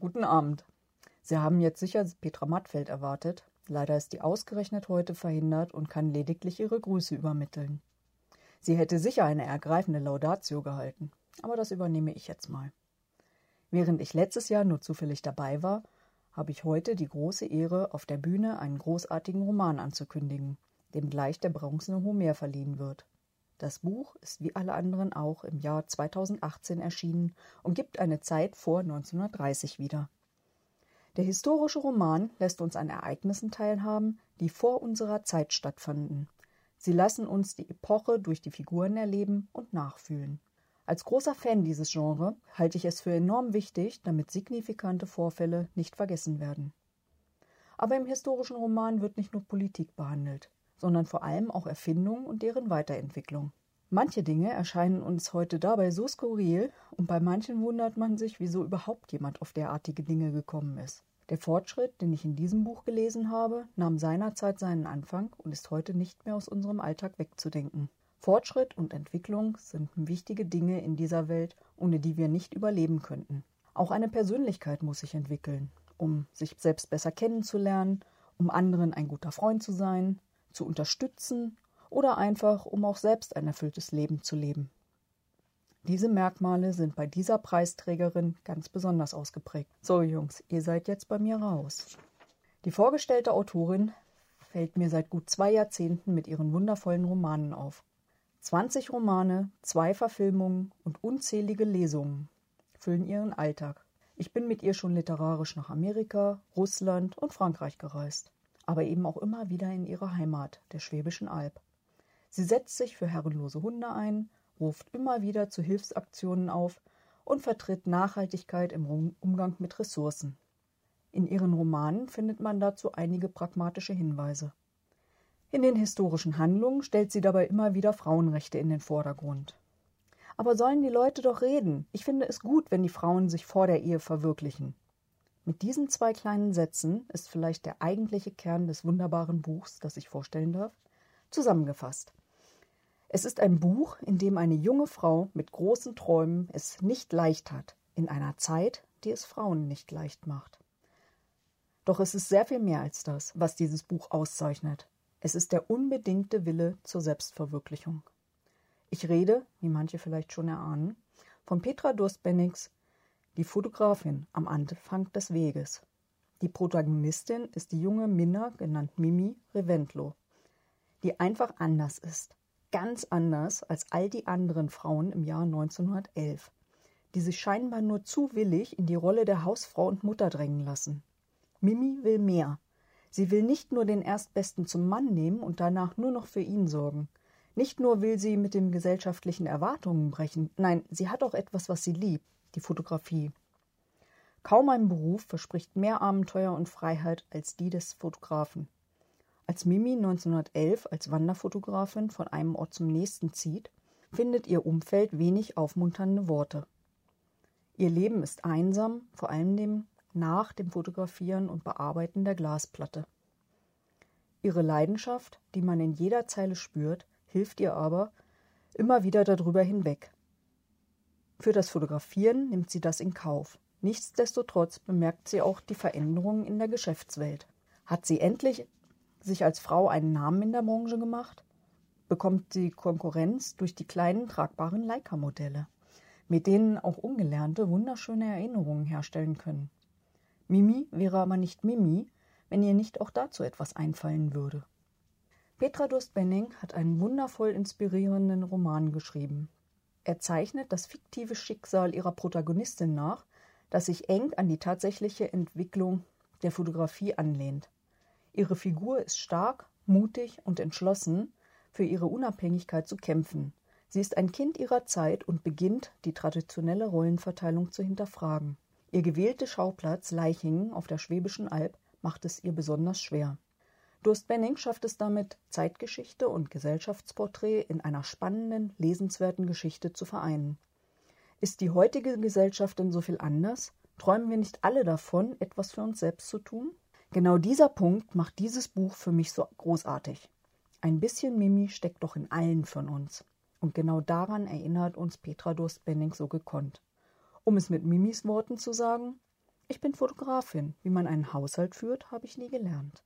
Guten Abend. Sie haben jetzt sicher Petra Mattfeld erwartet. Leider ist die ausgerechnet heute verhindert und kann lediglich ihre Grüße übermitteln. Sie hätte sicher eine ergreifende Laudatio gehalten, aber das übernehme ich jetzt mal. Während ich letztes Jahr nur zufällig dabei war, habe ich heute die große Ehre, auf der Bühne einen großartigen Roman anzukündigen, dem gleich der bronzene Homer verliehen wird. Das Buch ist wie alle anderen auch im Jahr 2018 erschienen und gibt eine Zeit vor 1930 wieder. Der historische Roman lässt uns an Ereignissen teilhaben, die vor unserer Zeit stattfanden. Sie lassen uns die Epoche durch die Figuren erleben und nachfühlen. Als großer Fan dieses Genres halte ich es für enorm wichtig, damit signifikante Vorfälle nicht vergessen werden. Aber im historischen Roman wird nicht nur Politik behandelt sondern vor allem auch Erfindungen und deren Weiterentwicklung. Manche Dinge erscheinen uns heute dabei so skurril und bei manchen wundert man sich, wieso überhaupt jemand auf derartige Dinge gekommen ist. Der Fortschritt, den ich in diesem Buch gelesen habe, nahm seinerzeit seinen Anfang und ist heute nicht mehr aus unserem Alltag wegzudenken. Fortschritt und Entwicklung sind wichtige Dinge in dieser Welt, ohne die wir nicht überleben könnten. Auch eine Persönlichkeit muss sich entwickeln, um sich selbst besser kennenzulernen, um anderen ein guter Freund zu sein, zu unterstützen oder einfach, um auch selbst ein erfülltes Leben zu leben. Diese Merkmale sind bei dieser Preisträgerin ganz besonders ausgeprägt. So, Jungs, ihr seid jetzt bei mir raus. Die vorgestellte Autorin fällt mir seit gut zwei Jahrzehnten mit ihren wundervollen Romanen auf. 20 Romane, zwei Verfilmungen und unzählige Lesungen füllen ihren Alltag. Ich bin mit ihr schon literarisch nach Amerika, Russland und Frankreich gereist aber eben auch immer wieder in ihre Heimat, der Schwäbischen Alb. Sie setzt sich für herrenlose Hunde ein, ruft immer wieder zu Hilfsaktionen auf und vertritt Nachhaltigkeit im Umgang mit Ressourcen. In ihren Romanen findet man dazu einige pragmatische Hinweise. In den historischen Handlungen stellt sie dabei immer wieder Frauenrechte in den Vordergrund. Aber sollen die Leute doch reden? Ich finde es gut, wenn die Frauen sich vor der Ehe verwirklichen. Mit diesen zwei kleinen Sätzen ist vielleicht der eigentliche Kern des wunderbaren Buchs, das ich vorstellen darf, zusammengefasst. Es ist ein Buch, in dem eine junge Frau mit großen Träumen es nicht leicht hat, in einer Zeit, die es Frauen nicht leicht macht. Doch es ist sehr viel mehr als das, was dieses Buch auszeichnet. Es ist der unbedingte Wille zur Selbstverwirklichung. Ich rede, wie manche vielleicht schon erahnen, von Petra Durst-Bennings die Fotografin am Anfang des Weges. Die Protagonistin ist die junge Minna, genannt Mimi Reventlow, die einfach anders ist. Ganz anders als all die anderen Frauen im Jahr 1911, die sich scheinbar nur zu willig in die Rolle der Hausfrau und Mutter drängen lassen. Mimi will mehr. Sie will nicht nur den Erstbesten zum Mann nehmen und danach nur noch für ihn sorgen. Nicht nur will sie mit den gesellschaftlichen Erwartungen brechen, nein, sie hat auch etwas, was sie liebt die Fotografie. Kaum ein Beruf verspricht mehr Abenteuer und Freiheit als die des Fotografen. Als Mimi 1911 als Wanderfotografin von einem Ort zum nächsten zieht, findet ihr Umfeld wenig aufmunternde Worte. Ihr Leben ist einsam, vor allem nach dem Fotografieren und Bearbeiten der Glasplatte. Ihre Leidenschaft, die man in jeder Zeile spürt, hilft ihr aber immer wieder darüber hinweg. Für das Fotografieren nimmt sie das in Kauf. Nichtsdestotrotz bemerkt sie auch die Veränderungen in der Geschäftswelt. Hat sie endlich sich als Frau einen Namen in der Branche gemacht? Bekommt sie Konkurrenz durch die kleinen tragbaren Leica-Modelle, mit denen auch Ungelernte wunderschöne Erinnerungen herstellen können. Mimi wäre aber nicht Mimi, wenn ihr nicht auch dazu etwas einfallen würde. Petra Durst-Benning hat einen wundervoll inspirierenden Roman geschrieben. Er zeichnet das fiktive Schicksal ihrer Protagonistin nach, das sich eng an die tatsächliche Entwicklung der Fotografie anlehnt. Ihre Figur ist stark, mutig und entschlossen, für ihre Unabhängigkeit zu kämpfen. Sie ist ein Kind ihrer Zeit und beginnt, die traditionelle Rollenverteilung zu hinterfragen. Ihr gewählter Schauplatz Leichingen auf der Schwäbischen Alb macht es ihr besonders schwer. Durst-Benning schafft es damit, Zeitgeschichte und Gesellschaftsporträt in einer spannenden, lesenswerten Geschichte zu vereinen. Ist die heutige Gesellschaft denn so viel anders? Träumen wir nicht alle davon, etwas für uns selbst zu tun? Genau dieser Punkt macht dieses Buch für mich so großartig. Ein bisschen Mimi steckt doch in allen von uns. Und genau daran erinnert uns Petra Durst-Benning so gekonnt. Um es mit Mimis Worten zu sagen, Ich bin Fotografin. Wie man einen Haushalt führt, habe ich nie gelernt.